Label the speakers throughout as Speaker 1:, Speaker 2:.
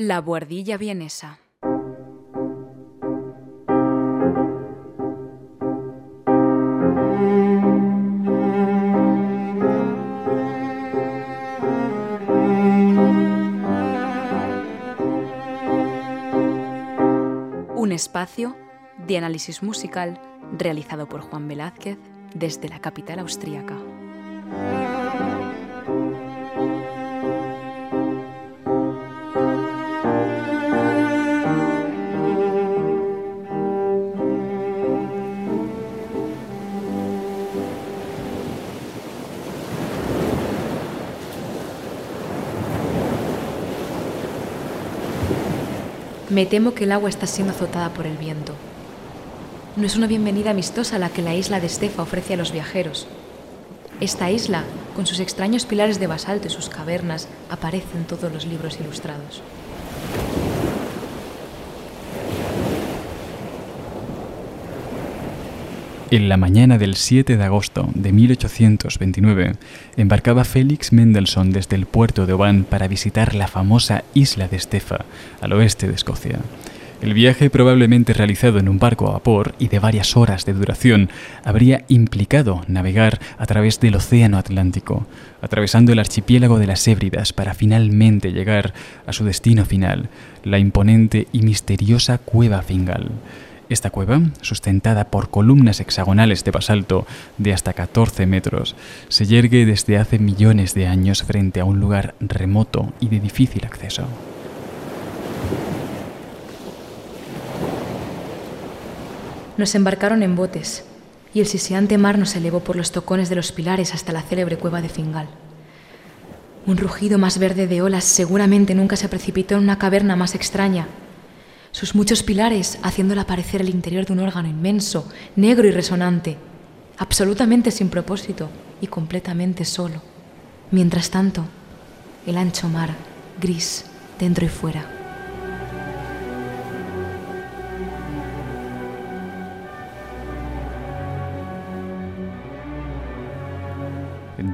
Speaker 1: La buhardilla vienesa. Un espacio de análisis musical realizado por Juan Velázquez desde la capital austríaca. Me temo que el agua está siendo azotada por el viento. No es una bienvenida amistosa la que la isla de Estefa ofrece a los viajeros. Esta isla, con sus extraños pilares de basalto y sus cavernas, aparece en todos los libros ilustrados.
Speaker 2: En la mañana del 7 de agosto de 1829, embarcaba Félix Mendelssohn desde el puerto de Oban para visitar la famosa isla de Estefa, al oeste de Escocia. El viaje, probablemente realizado en un barco a vapor y de varias horas de duración, habría implicado navegar a través del Océano Atlántico, atravesando el archipiélago de las Hébridas para finalmente llegar a su destino final, la imponente y misteriosa Cueva Fingal. Esta cueva, sustentada por columnas hexagonales de basalto de hasta 14 metros, se yergue desde hace millones de años frente a un lugar remoto y de difícil acceso.
Speaker 1: Nos embarcaron en botes y el siseante mar nos elevó por los tocones de los pilares hasta la célebre cueva de Fingal. Un rugido más verde de olas seguramente nunca se precipitó en una caverna más extraña sus muchos pilares haciéndola parecer el interior de un órgano inmenso, negro y resonante, absolutamente sin propósito y completamente solo. Mientras tanto, el ancho mar, gris, dentro y fuera.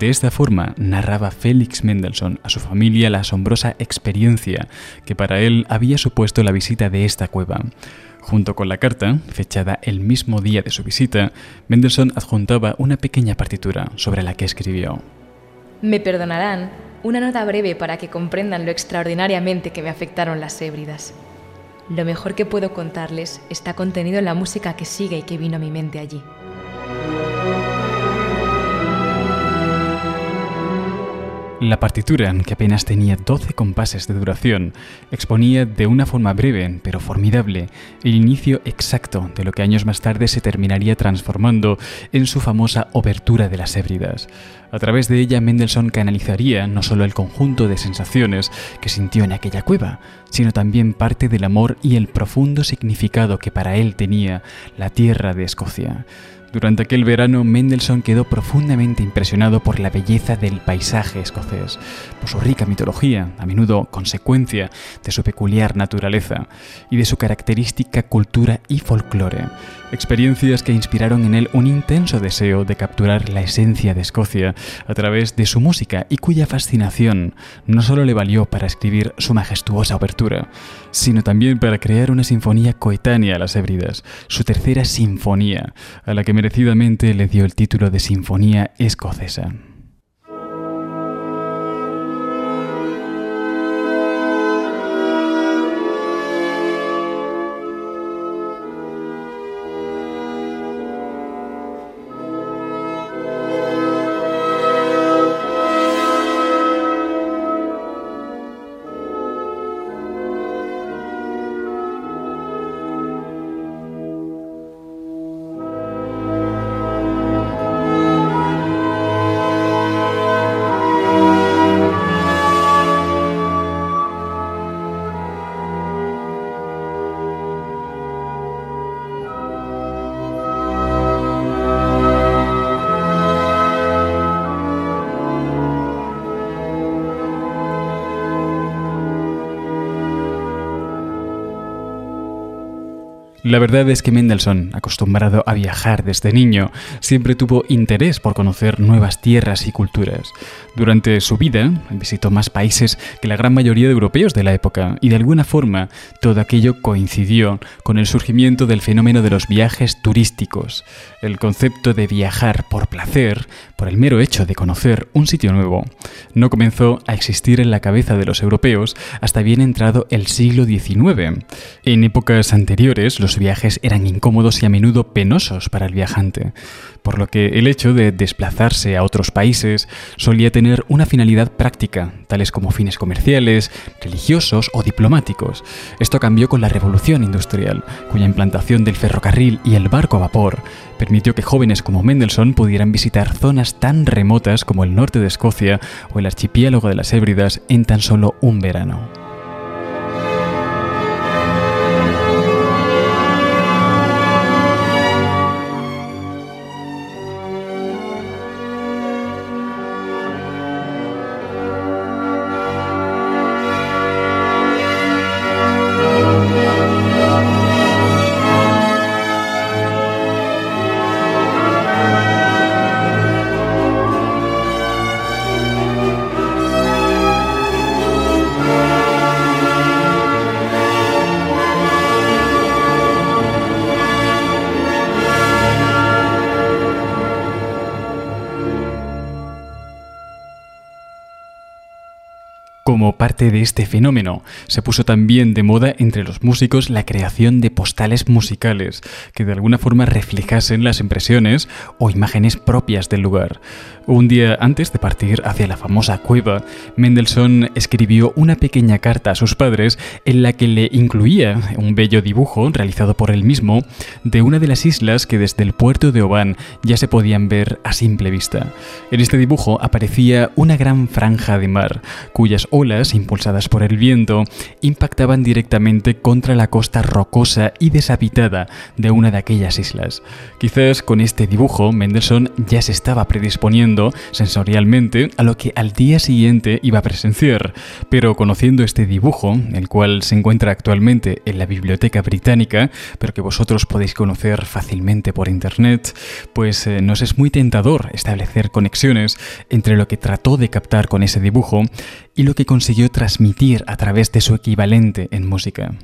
Speaker 2: De esta forma narraba Félix Mendelssohn a su familia la asombrosa experiencia que para él había supuesto la visita de esta cueva. Junto con la carta, fechada el mismo día de su visita, Mendelssohn adjuntaba una pequeña partitura sobre la que escribió.
Speaker 1: Me perdonarán una nota breve para que comprendan lo extraordinariamente que me afectaron las hébridas. Lo mejor que puedo contarles está contenido en la música que sigue y que vino a mi mente allí.
Speaker 2: La partitura, que apenas tenía 12 compases de duración, exponía de una forma breve pero formidable el inicio exacto de lo que años más tarde se terminaría transformando en su famosa Obertura de las Hébridas. A través de ella Mendelssohn canalizaría no solo el conjunto de sensaciones que sintió en aquella cueva, sino también parte del amor y el profundo significado que para él tenía la tierra de Escocia. Durante aquel verano, Mendelssohn quedó profundamente impresionado por la belleza del paisaje escocés, por su rica mitología, a menudo consecuencia de su peculiar naturaleza, y de su característica cultura y folclore. Experiencias que inspiraron en él un intenso deseo de capturar la esencia de Escocia a través de su música y cuya fascinación no solo le valió para escribir su majestuosa obertura, sino también para crear una sinfonía coetánea a las Hébridas, su tercera sinfonía, a la que merecidamente le dio el título de Sinfonía Escocesa. La verdad es que Mendelssohn, acostumbrado a viajar desde niño, siempre tuvo interés por conocer nuevas tierras y culturas. Durante su vida visitó más países que la gran mayoría de europeos de la época y de alguna forma todo aquello coincidió con el surgimiento del fenómeno de los viajes turísticos. El concepto de viajar por placer, por el mero hecho de conocer un sitio nuevo, no comenzó a existir en la cabeza de los europeos hasta bien entrado el siglo XIX. En épocas anteriores los viajes eran incómodos y a menudo penosos para el viajante, por lo que el hecho de desplazarse a otros países solía tener una finalidad práctica, tales como fines comerciales, religiosos o diplomáticos. Esto cambió con la revolución industrial, cuya implantación del ferrocarril y el barco a vapor permitió que jóvenes como Mendelssohn pudieran visitar zonas tan remotas como el norte de Escocia o el archipiélago de las Hébridas en tan solo un verano. Como parte de este fenómeno, se puso también de moda entre los músicos la creación de postales musicales que de alguna forma reflejasen las impresiones o imágenes propias del lugar. Un día antes de partir hacia la famosa cueva, Mendelssohn escribió una pequeña carta a sus padres en la que le incluía un bello dibujo realizado por él mismo de una de las islas que desde el puerto de Oban ya se podían ver a simple vista. En este dibujo aparecía una gran franja de mar, cuyas olas, impulsadas por el viento, impactaban directamente contra la costa rocosa y deshabitada de una de aquellas islas. Quizás con este dibujo Mendelssohn ya se estaba predisponiendo sensorialmente a lo que al día siguiente iba a presenciar, pero conociendo este dibujo, el cual se encuentra actualmente en la Biblioteca Británica, pero que vosotros podéis conocer fácilmente por internet, pues eh, nos es muy tentador establecer conexiones entre lo que trató de captar con ese dibujo y lo que consiguió transmitir a través de su equivalente en música.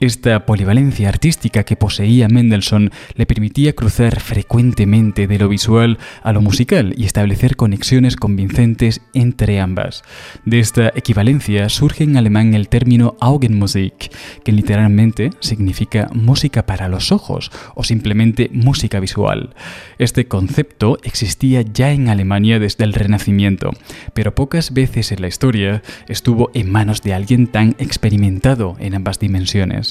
Speaker 2: Esta polivalencia artística que poseía Mendelssohn le permitía cruzar frecuentemente de lo visual a lo musical y establecer conexiones convincentes entre ambas. De esta equivalencia surge en alemán el término Augenmusik, que literalmente significa música para los ojos o simplemente música visual. Este concepto existía ya en Alemania desde el Renacimiento, pero pocas veces en la historia estuvo en manos de alguien tan experimentado en ambas dimensiones.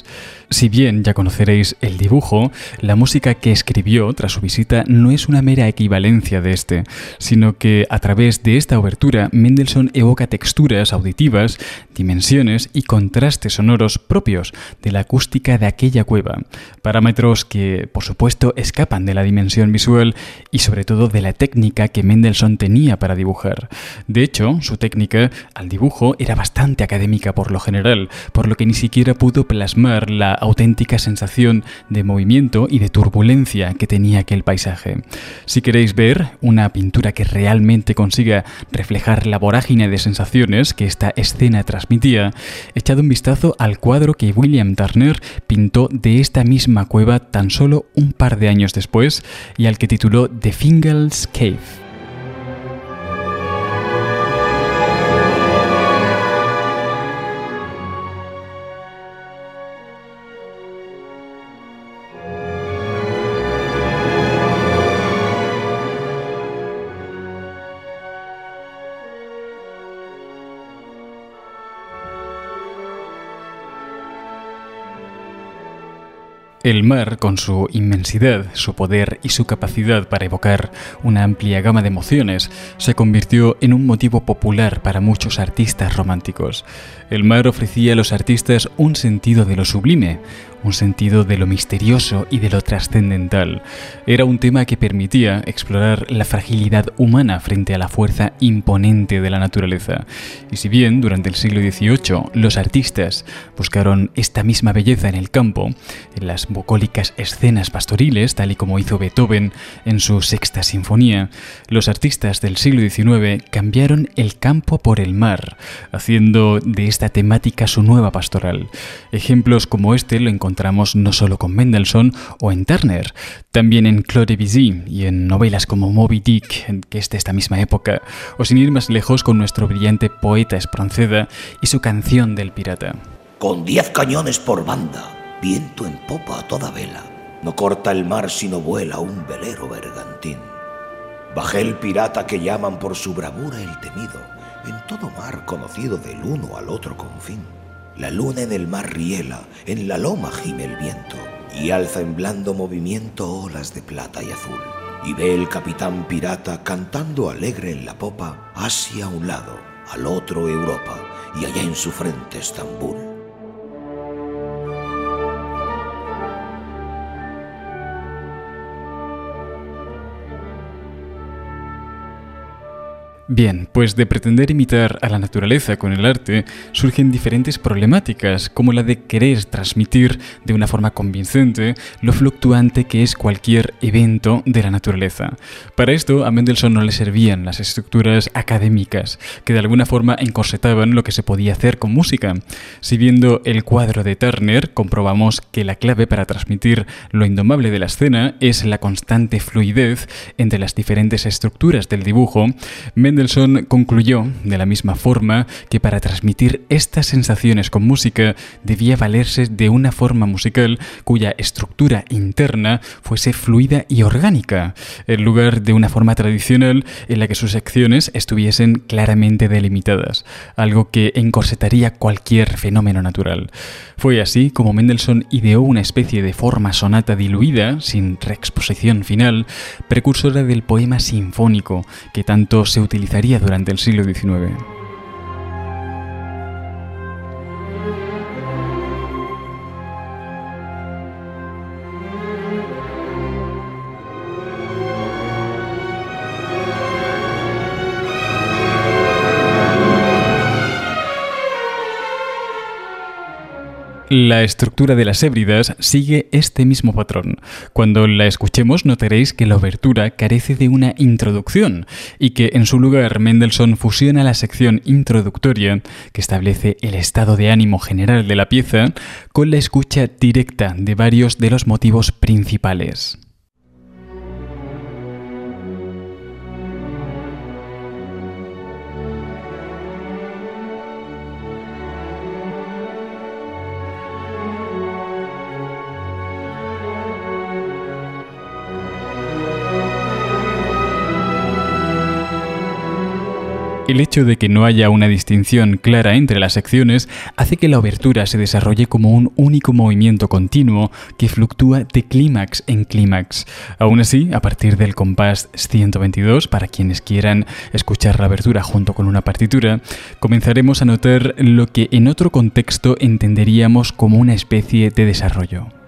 Speaker 2: Si bien ya conoceréis el dibujo, la música que escribió tras su visita no es una mera equivalencia de este, sino que a través de esta obertura Mendelssohn evoca texturas auditivas, dimensiones y contrastes sonoros propios de la acústica de aquella cueva, parámetros que por supuesto escapan de la dimensión visual y sobre todo de la técnica que Mendelssohn tenía para dibujar. De hecho, su técnica al dibujo era bastante académica por lo general, por lo que ni siquiera pudo plasmar la auténtica sensación de movimiento y de turbulencia que tenía aquel paisaje. Si queréis ver una pintura que realmente consiga reflejar la vorágine de sensaciones que esta escena transmitía, echad un vistazo al cuadro que William Turner pintó de esta misma cueva tan solo un par de años después y al que tituló The Fingal's Cave. El mar, con su inmensidad, su poder y su capacidad para evocar una amplia gama de emociones, se convirtió en un motivo popular para muchos artistas románticos. El mar ofrecía a los artistas un sentido de lo sublime, un sentido de lo misterioso y de lo trascendental. Era un tema que permitía explorar la fragilidad humana frente a la fuerza imponente de la naturaleza. Y si bien durante el siglo XVIII los artistas buscaron esta misma belleza en el campo, en las bucólicas escenas pastoriles, tal y como hizo Beethoven en su sexta sinfonía, los artistas del siglo XIX cambiaron el campo por el mar, haciendo de esta temática su nueva pastoral. Ejemplos como este lo encontramos encontramos no solo con Mendelssohn o en Turner, también en Claude Debussy y en novelas como Moby Dick, que es de esta misma época, o sin ir más lejos con nuestro brillante poeta Espronceda y su canción del pirata.
Speaker 3: Con diez cañones por banda, viento en popa a toda vela, no corta el mar sino vuela un velero bergantín. Bajé el pirata que llaman por su bravura el temido, en todo mar conocido del uno al otro confín. La luna en el mar riela, en la loma gime el viento, y alza en blando movimiento olas de plata y azul. Y ve el capitán pirata cantando alegre en la popa, hacia un lado, al otro Europa, y allá en su frente Estambul.
Speaker 2: Bien, pues de pretender imitar a la naturaleza con el arte surgen diferentes problemáticas, como la de querer transmitir de una forma convincente lo fluctuante que es cualquier evento de la naturaleza. Para esto a Mendelssohn no le servían las estructuras académicas, que de alguna forma encorsetaban lo que se podía hacer con música. Si viendo el cuadro de Turner comprobamos que la clave para transmitir lo indomable de la escena es la constante fluidez entre las diferentes estructuras del dibujo, concluyó, de la misma forma, que para transmitir estas sensaciones con música debía valerse de una forma musical cuya estructura interna fuese fluida y orgánica, en lugar de una forma tradicional en la que sus secciones estuviesen claramente delimitadas, algo que encorsetaría cualquier fenómeno natural. Fue así como Mendelssohn ideó una especie de forma sonata diluida, sin reexposición final, precursora del poema sinfónico, que tanto se durante el siglo XIX. La estructura de las hébridas sigue este mismo patrón. Cuando la escuchemos notaréis que la obertura carece de una introducción y que en su lugar Mendelssohn fusiona la sección introductoria, que establece el estado de ánimo general de la pieza, con la escucha directa de varios de los motivos principales. El hecho de que no haya una distinción clara entre las secciones hace que la obertura se desarrolle como un único movimiento continuo que fluctúa de clímax en clímax. Aún así, a partir del compás 122, para quienes quieran escuchar la abertura junto con una partitura, comenzaremos a notar lo que en otro contexto entenderíamos como una especie de desarrollo.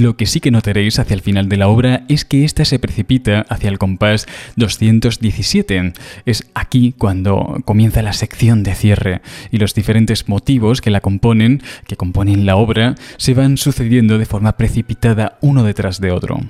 Speaker 2: Lo que sí que notaréis hacia el final de la obra es que ésta se precipita hacia el compás 217. Es aquí cuando comienza la sección de cierre y los diferentes motivos que la componen, que componen la obra, se van sucediendo de forma precipitada uno detrás de otro.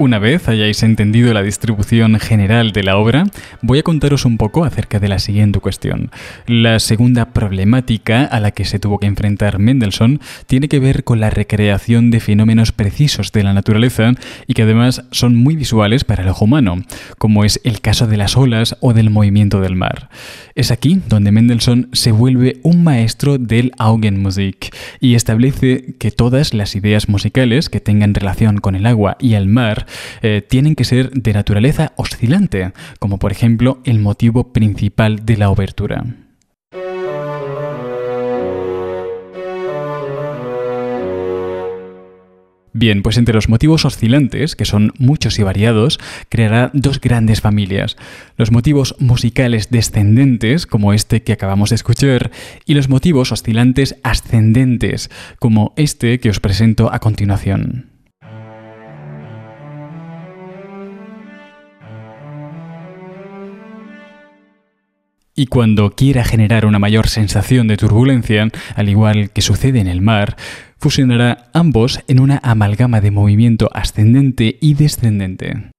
Speaker 2: Una vez hayáis entendido la distribución general de la obra, voy a contaros un poco acerca de la siguiente cuestión. La segunda problemática a la que se tuvo que enfrentar Mendelssohn tiene que ver con la recreación de fenómenos precisos de la naturaleza y que además son muy visuales para el ojo humano, como es el caso de las olas o del movimiento del mar. Es aquí donde Mendelssohn se vuelve un maestro del Augenmusik y establece que todas las ideas musicales que tengan relación con el agua y el mar eh, tienen que ser de naturaleza oscilante, como por ejemplo el motivo principal de la obertura. Bien, pues entre los motivos oscilantes, que son muchos y variados, creará dos grandes familias. Los motivos musicales descendentes, como este que acabamos de escuchar, y los motivos oscilantes ascendentes, como este que os presento a continuación. Y cuando quiera generar una mayor sensación de turbulencia, al igual que sucede en el mar, fusionará ambos en una amalgama de movimiento ascendente y descendente.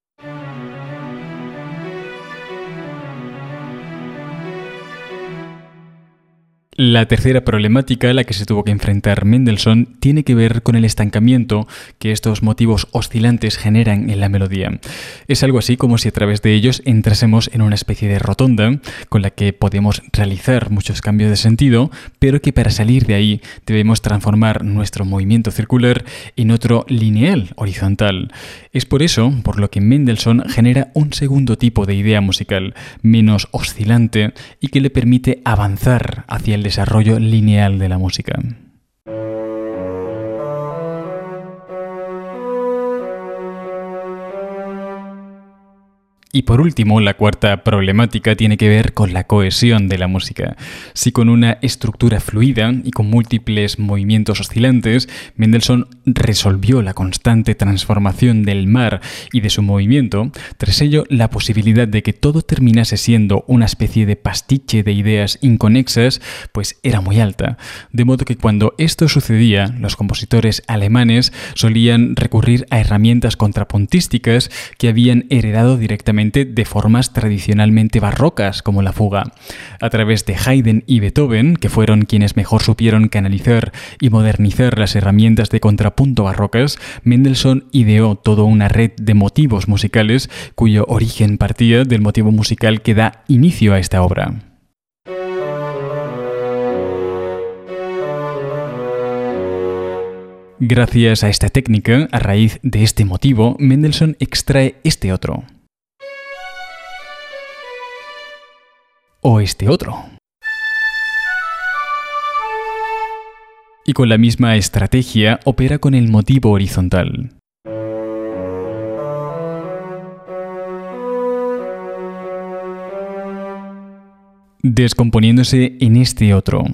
Speaker 2: La tercera problemática a la que se tuvo que enfrentar Mendelssohn tiene que ver con el estancamiento que estos motivos oscilantes generan en la melodía. Es algo así como si a través de ellos entrásemos en una especie de rotonda con la que podemos realizar muchos cambios de sentido, pero que para salir de ahí debemos transformar nuestro movimiento circular en otro lineal, horizontal. Es por eso por lo que Mendelssohn genera un segundo tipo de idea musical, menos oscilante y que le permite avanzar hacia el desarrollo lineal de la música. Y por último, la cuarta problemática tiene que ver con la cohesión de la música. Si con una estructura fluida y con múltiples movimientos oscilantes, Mendelssohn resolvió la constante transformación del mar y de su movimiento, tras ello la posibilidad de que todo terminase siendo una especie de pastiche de ideas inconexas, pues era muy alta. De modo que cuando esto sucedía, los compositores alemanes solían recurrir a herramientas contrapuntísticas que habían heredado directamente de formas tradicionalmente barrocas como la fuga. A través de Haydn y Beethoven, que fueron quienes mejor supieron canalizar y modernizar las herramientas de contrapunto barrocas, Mendelssohn ideó toda una red de motivos musicales cuyo origen partía del motivo musical que da inicio a esta obra. Gracias a esta técnica, a raíz de este motivo, Mendelssohn extrae este otro. O este otro. Y con la misma estrategia opera con el motivo horizontal. Descomponiéndose en este otro.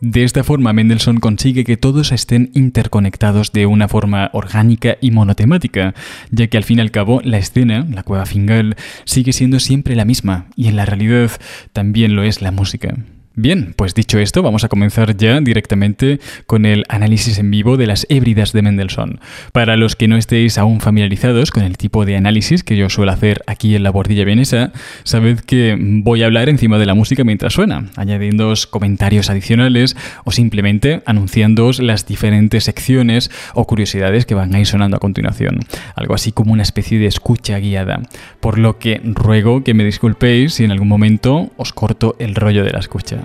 Speaker 2: De esta forma, Mendelssohn consigue que todos estén interconectados de una forma orgánica y monotemática, ya que al fin y al cabo la escena, la cueva Fingal, sigue siendo siempre la misma, y en la realidad también lo es la música. Bien, pues dicho esto, vamos a comenzar ya directamente con el análisis en vivo de las hébridas de Mendelssohn. Para los que no estéis aún familiarizados con el tipo de análisis que yo suelo hacer aquí en la bordilla vienesa, sabed que voy a hablar encima de la música mientras suena, añadiendo comentarios adicionales o simplemente anunciándoos las diferentes secciones o curiosidades que van a ir sonando a continuación. Algo así como una especie de escucha guiada. Por lo que ruego que me disculpéis si en algún momento os corto el rollo de la escucha.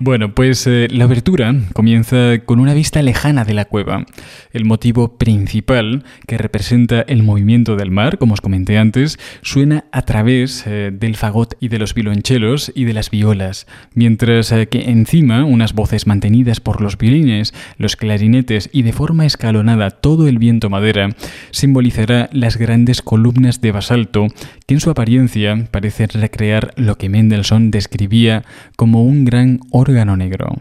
Speaker 2: Bueno, pues eh, la abertura comienza con una vista lejana de la cueva. El motivo principal, que representa el movimiento del mar, como os comenté antes, suena a través eh, del fagot y de los violonchelos y de las violas, mientras eh, que encima unas voces mantenidas por los violines, los clarinetes y de forma escalonada todo el viento madera simbolizará las grandes columnas de basalto que en su apariencia parecen recrear lo que Mendelssohn describía como un gran órgano negro.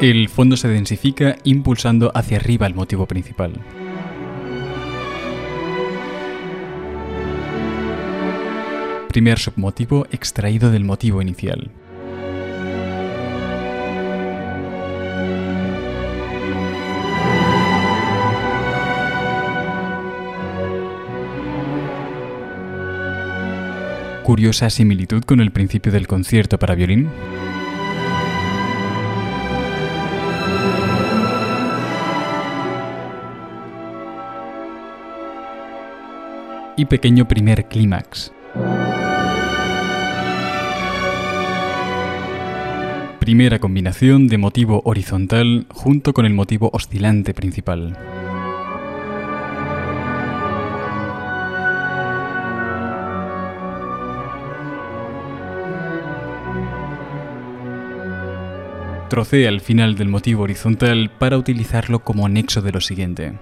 Speaker 2: El fondo se densifica impulsando hacia arriba el motivo principal. primer submotivo extraído del motivo inicial. Curiosa similitud con el principio del concierto para violín. Y pequeño primer clímax. Primera combinación de motivo horizontal junto con el motivo oscilante principal. Trocea el final del motivo horizontal para utilizarlo como nexo de lo siguiente.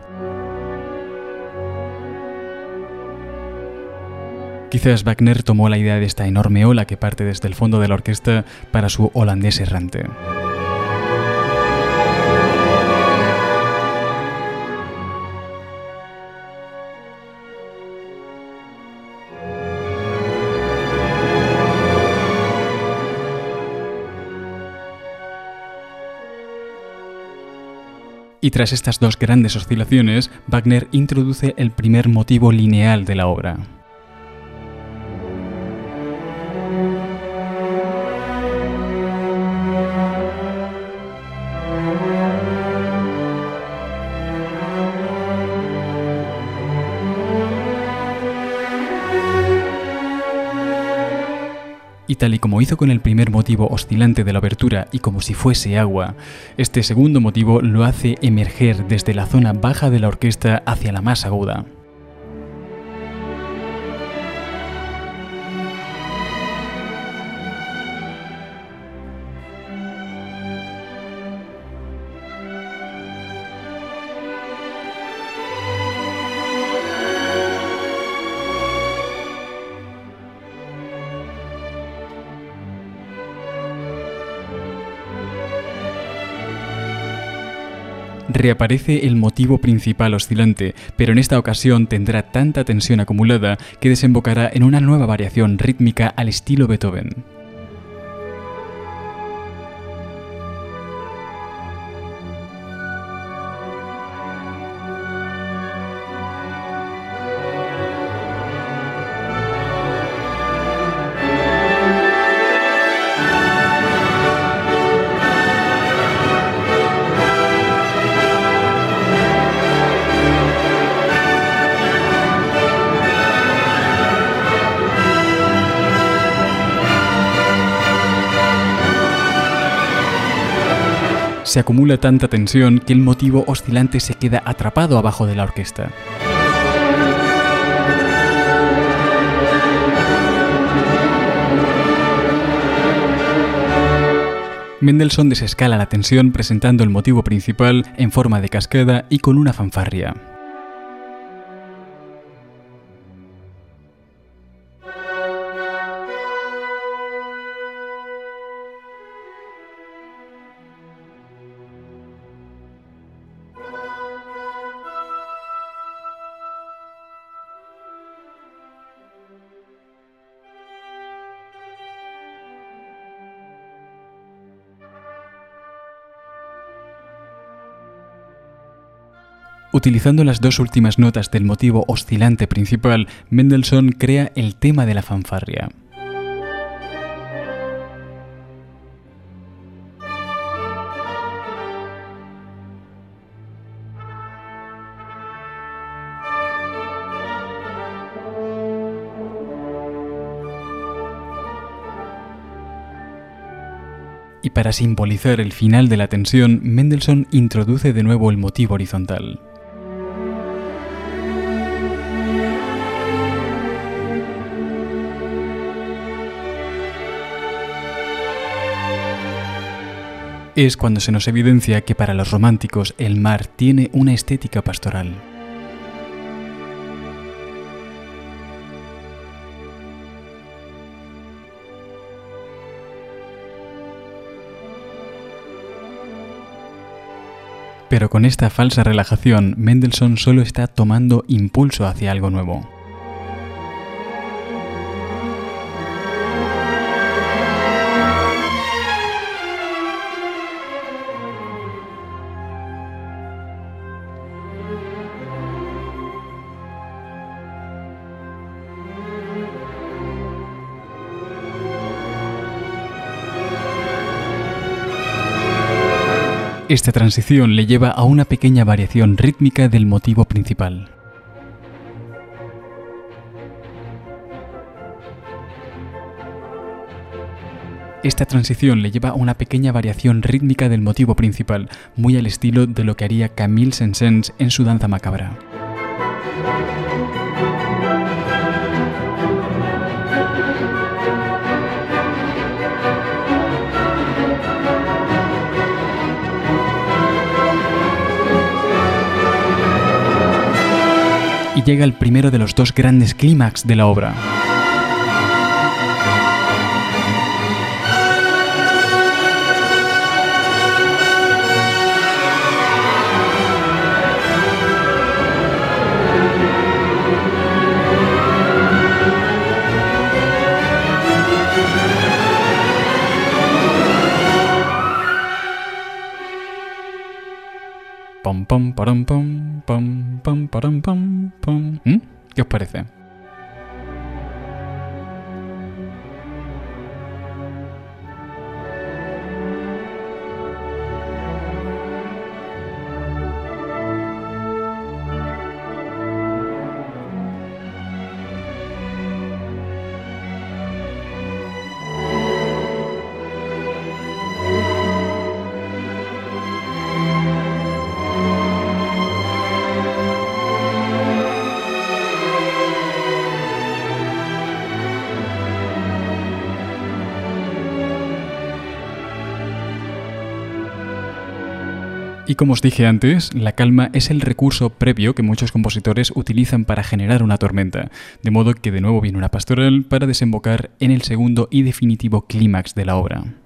Speaker 2: Quizás Wagner tomó la idea de esta enorme ola que parte desde el fondo de la orquesta para su holandés errante. Y tras estas dos grandes oscilaciones, Wagner introduce el primer motivo lineal de la obra. Tal y como hizo con el primer motivo oscilante de la abertura y como si fuese agua, este segundo motivo lo hace emerger desde la zona baja de la orquesta hacia la más aguda. Reaparece el motivo principal oscilante, pero en esta ocasión tendrá tanta tensión acumulada que desembocará en una nueva variación rítmica al estilo Beethoven. se acumula tanta tensión que el motivo oscilante se queda atrapado abajo de la orquesta. Mendelssohn desescala la tensión presentando el motivo principal en forma de cascada y con una fanfarria. Utilizando las dos últimas notas del motivo oscilante principal, Mendelssohn crea el tema de la fanfarria. y para simbolizar el final de la tensión, Mendelssohn introduce de nuevo el motivo horizontal. Es cuando se nos evidencia que para los románticos el mar tiene una estética pastoral. Pero con esta falsa relajación, Mendelssohn solo está tomando impulso hacia algo nuevo. Esta transición le lleva a una pequeña variación rítmica del motivo principal. Esta transición le lleva a una pequeña variación rítmica del motivo principal, muy al estilo de lo que haría Camille Saint-Saëns en su danza macabra. Llega el primero de los dos grandes clímax de la obra. Pom pom param pom pom pom param pom pom. ¿Mm? ¿Qué os parece? Y como os dije antes, la calma es el recurso previo que muchos compositores utilizan para generar una tormenta, de modo que de nuevo viene una pastoral para desembocar en el segundo y definitivo clímax de la obra.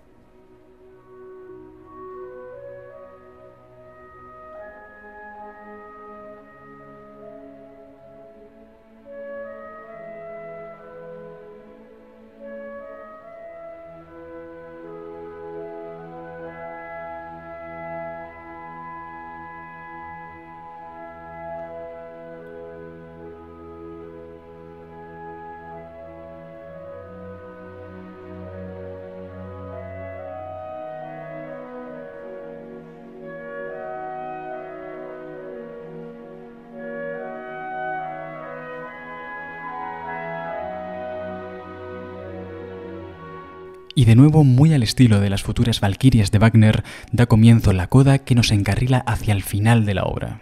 Speaker 2: Y de nuevo, muy al estilo de las futuras Valquirias de Wagner, da comienzo la coda que nos encarrila hacia el final de la obra.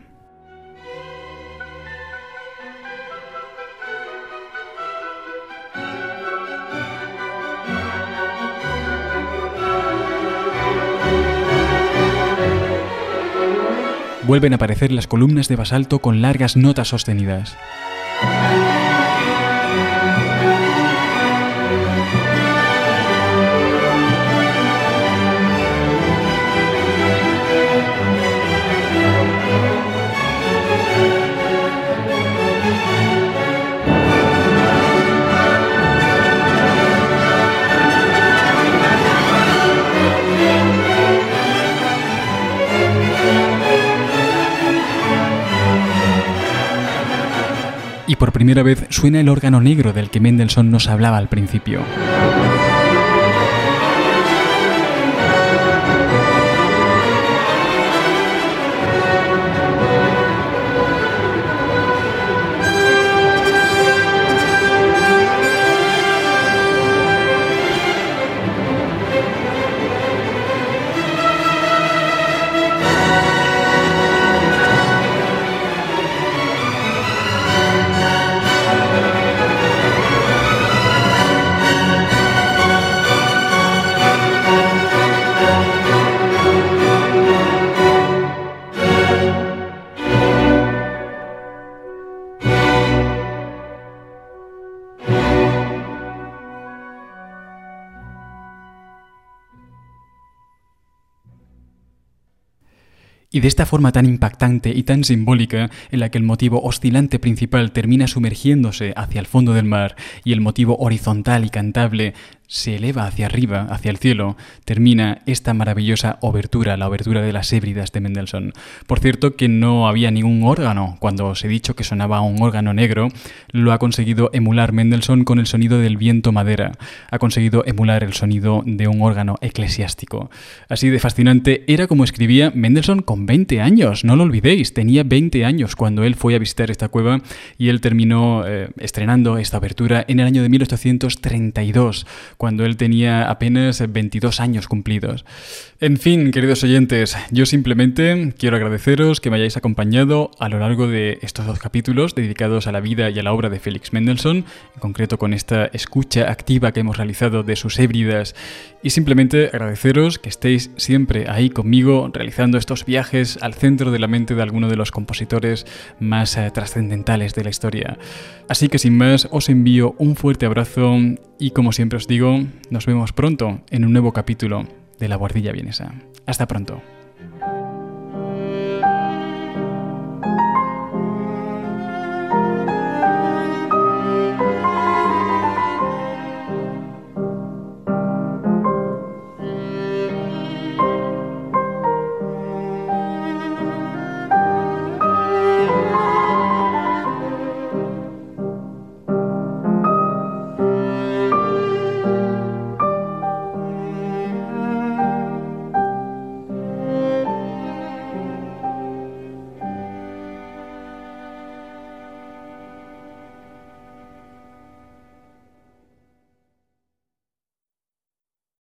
Speaker 2: Vuelven a aparecer las columnas de basalto con largas notas sostenidas. Por primera vez suena el órgano negro del que Mendelssohn nos hablaba al principio. Y de esta forma tan impactante y tan simbólica, en la que el motivo oscilante principal termina sumergiéndose hacia el fondo del mar y el motivo horizontal y cantable se eleva hacia arriba, hacia el cielo, termina esta maravillosa obertura, la obertura de las hébridas de Mendelssohn. Por cierto que no había ningún órgano, cuando os he dicho que sonaba un órgano negro, lo ha conseguido emular Mendelssohn con el sonido del viento madera, ha conseguido emular el sonido de un órgano eclesiástico. Así de fascinante era como escribía Mendelssohn con 20 años, no lo olvidéis, tenía 20 años cuando él fue a visitar esta cueva y él terminó eh, estrenando esta obertura en el año de 1832 cuando él tenía apenas 22 años cumplidos. En fin, queridos oyentes, yo simplemente quiero agradeceros que me hayáis acompañado a lo largo de estos dos capítulos dedicados a la vida y a la obra de Félix Mendelssohn, en concreto con esta escucha activa que hemos realizado de sus hébridas, y simplemente agradeceros que estéis siempre ahí conmigo realizando estos viajes al centro de la mente de alguno de los compositores más eh, trascendentales de la historia. Así que sin más, os envío un fuerte abrazo y como siempre os digo, nos vemos pronto en un nuevo capítulo de La Guardilla Vienesa. Hasta pronto.